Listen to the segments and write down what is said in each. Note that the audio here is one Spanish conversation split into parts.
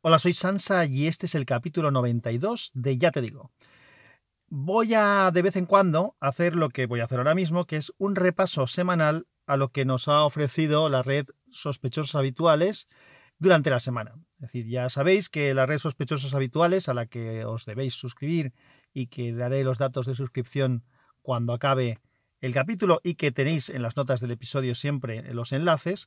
Hola, soy Sansa y este es el capítulo 92 de Ya te digo. Voy a de vez en cuando hacer lo que voy a hacer ahora mismo, que es un repaso semanal a lo que nos ha ofrecido la red Sospechosos Habituales durante la semana. Es decir, ya sabéis que la red Sospechosos Habituales, a la que os debéis suscribir y que daré los datos de suscripción cuando acabe el capítulo y que tenéis en las notas del episodio siempre los enlaces,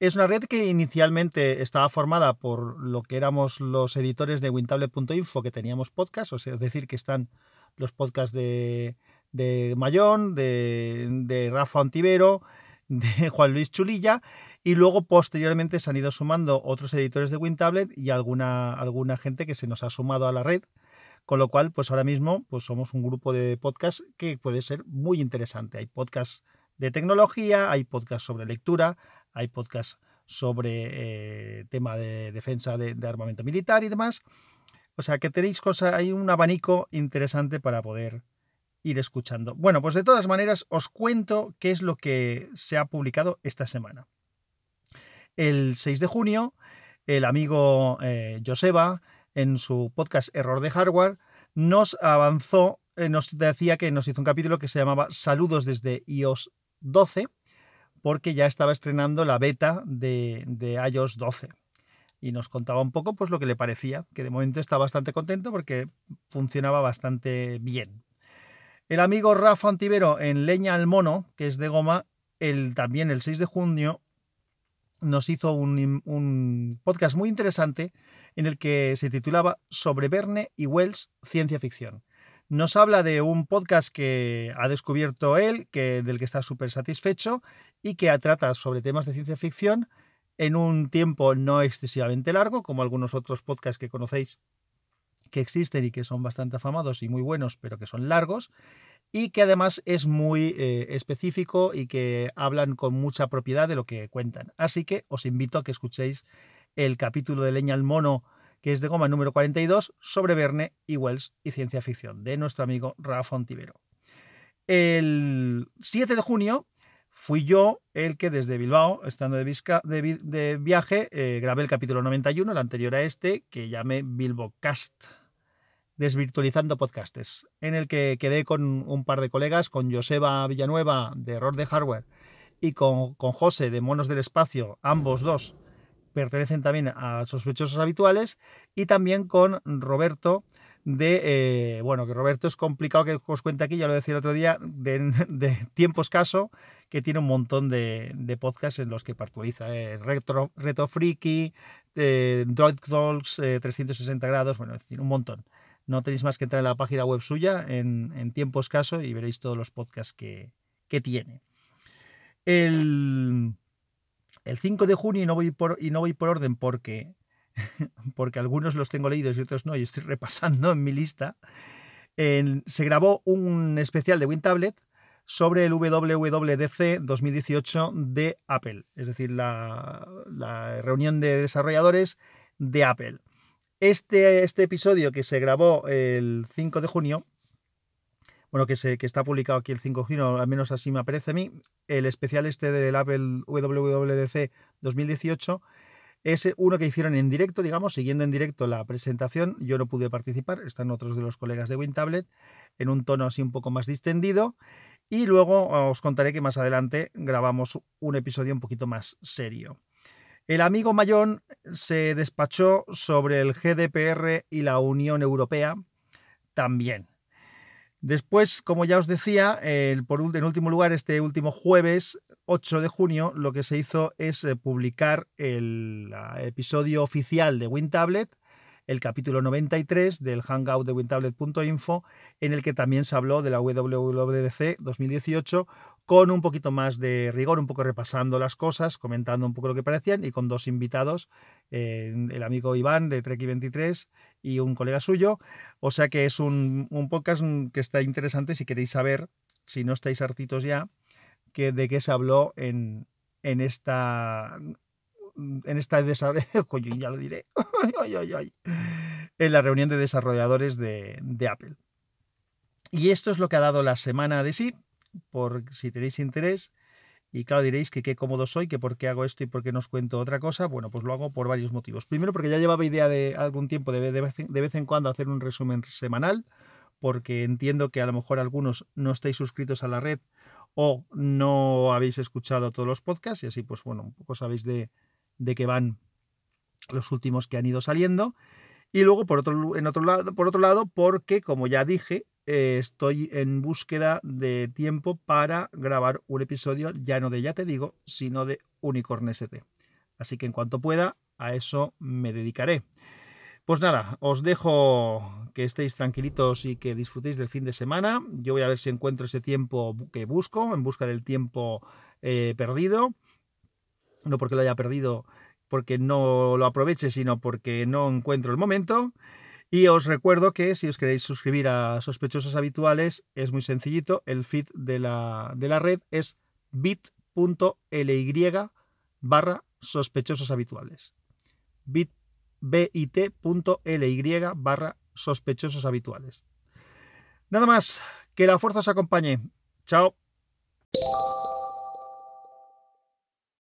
es una red que inicialmente estaba formada por lo que éramos los editores de wintable.info que teníamos podcast, o sea, es decir, que están los podcasts de, de Mayón, de, de Rafa Ontivero, de Juan Luis Chulilla, y luego posteriormente se han ido sumando otros editores de WinTablet y alguna, alguna gente que se nos ha sumado a la red, con lo cual, pues ahora mismo pues somos un grupo de podcasts que puede ser muy interesante. Hay podcasts de tecnología, hay podcasts sobre lectura, hay podcasts sobre eh, tema de defensa de, armamento militar y demás. O sea que tenéis cosas, hay un abanico interesante para poder ir escuchando. Bueno, pues de todas maneras os cuento qué es lo que se ha publicado esta semana. El 6 de junio, el amigo eh, Joseba, en su podcast Error de Hardware, nos avanzó, eh, nos decía que nos hizo un capítulo que se llamaba Saludos desde iOS 12, porque ya estaba estrenando la beta de, iOS 12 y nos contaba un poco pues lo que le parecía, que de momento está bastante contento porque funcionaba bastante bien. El amigo Rafa Antivero en Leña al Mono, que es de goma, el, también el 6 de junio nos hizo un, un, podcast muy interesante en el que se titulaba Sobre Verne y Wells, ciencia ficción. Nos habla de un podcast que ha descubierto él, que, del que está súper satisfecho y que trata sobre temas de ciencia ficción en un tiempo no excesivamente largo, como algunos otros podcasts que conocéis que existen y que son bastante afamados y muy buenos, pero que son largos, y que además es muy eh, específico y que hablan con mucha propiedad de lo que cuentan. Así que os invito a que escuchéis el capítulo de Leña al Mono que es de goma número 42, sobre Verne y Wells y ciencia ficción, de nuestro amigo Rafa Ontivero. El 7 de junio fui yo el que desde Bilbao, estando de, viaje, eh, grabé el capítulo 91, el anterior a este, que llamé Bilbocast, desvirtualizando podcastes, en el que quedé con un par de colegas, con Joseba Villanueva de Error de Hardware y con, con José de Monos del Espacio, ambos dos pertenecen también a sospechosos habituales, y también con Roberto de, eh, bueno, que Roberto es complicado que os cuente aquí, ya lo decía el otro día, de, tiempo escaso, que tiene un montón de, podcasts en los que participa, eh, Retro, Freaky, eh, Droid Talks, 360 eh, grados, bueno, es decir, un montón. No tenéis más que entrar en la página web suya en, tiempo escaso y veréis todos los podcasts que, que tiene. El, el 5 de junio, y no voy por, y no voy por orden porque, porque algunos los tengo leídos y otros no, y estoy repasando en mi lista, se grabó un especial de WinTablet sobre el WWDC 2018 de Apple, es decir, la, reunión de desarrolladores de Apple. Este, este episodio que se grabó el 5 de junio bueno, que, se, que está publicado aquí el 5 de junio, al menos así me aparece a mí, el especial este del Apple WWDC 2018 es uno que hicieron en directo, digamos, siguiendo en directo la presentación. Yo no pude participar, están otros de los colegas de WinTablet, en un tono así un poco más distendido. Y luego os contaré que más adelante grabamos un episodio un poquito más serio. El amigo Mayón se despachó sobre el GDPR y la Unión Europea también. Después, como ya os decía, en último lugar, este último jueves 8 de junio, lo que se hizo es eh, publicar el episodio oficial de WinTablet, el capítulo 93 del Hangout de WinTablet.info, en el que también se habló de la WWDC 2018 con un poquito más de rigor, un poco repasando las cosas, comentando un poco lo que parecían y con dos invitados, el amigo Iván de Treki23 y un colega suyo. O sea que es un, podcast que está interesante si queréis saber, si no estáis hartitos ya, que, de qué se habló en, en esta en esta ya lo diré, en la reunión de desarrolladores de, de Apple. Y esto es lo que ha dado la semana de sí por si tenéis interés. Y claro, diréis que qué cómodo soy, que por qué hago esto y por qué no os cuento otra cosa. Bueno, pues lo hago por varios motivos. Primero, porque ya llevaba idea de algún tiempo de, de, vez, en, cuando hacer un resumen semanal, porque entiendo que a lo mejor algunos no estáis suscritos a la red o no habéis escuchado todos los podcasts y así, pues bueno, un poco sabéis de, de qué van los últimos que han ido saliendo. Y luego, por otro, en otro lado, por otro lado, porque, como ya dije, eh, estoy en búsqueda de tiempo para grabar un episodio ya no de Ya Te Digo, sino de Unicorn ST. Así que en cuanto pueda, a eso me dedicaré. Pues nada, os dejo que estéis tranquilitos y que disfrutéis del fin de semana. Yo voy a ver si encuentro ese tiempo que busco, en busca del tiempo eh, perdido. No porque lo haya perdido porque no lo aproveche, sino porque no encuentro el momento. Y os recuerdo que si os queréis suscribir a sospechosos habituales, es muy sencillito. El feed de la, de la red es bit.ly barra sospechosos habituales. bit.ly barra sospechosos habituales. Nada más, que la fuerza os acompañe. Chao.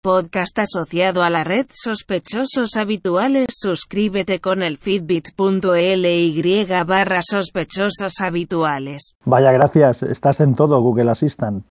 podcast asociado a la red Sospechosos Habituales. Suscríbete con el feedbit.ly barra sospechosos habituales. Vaya gracias, estás en todo Google Assistant.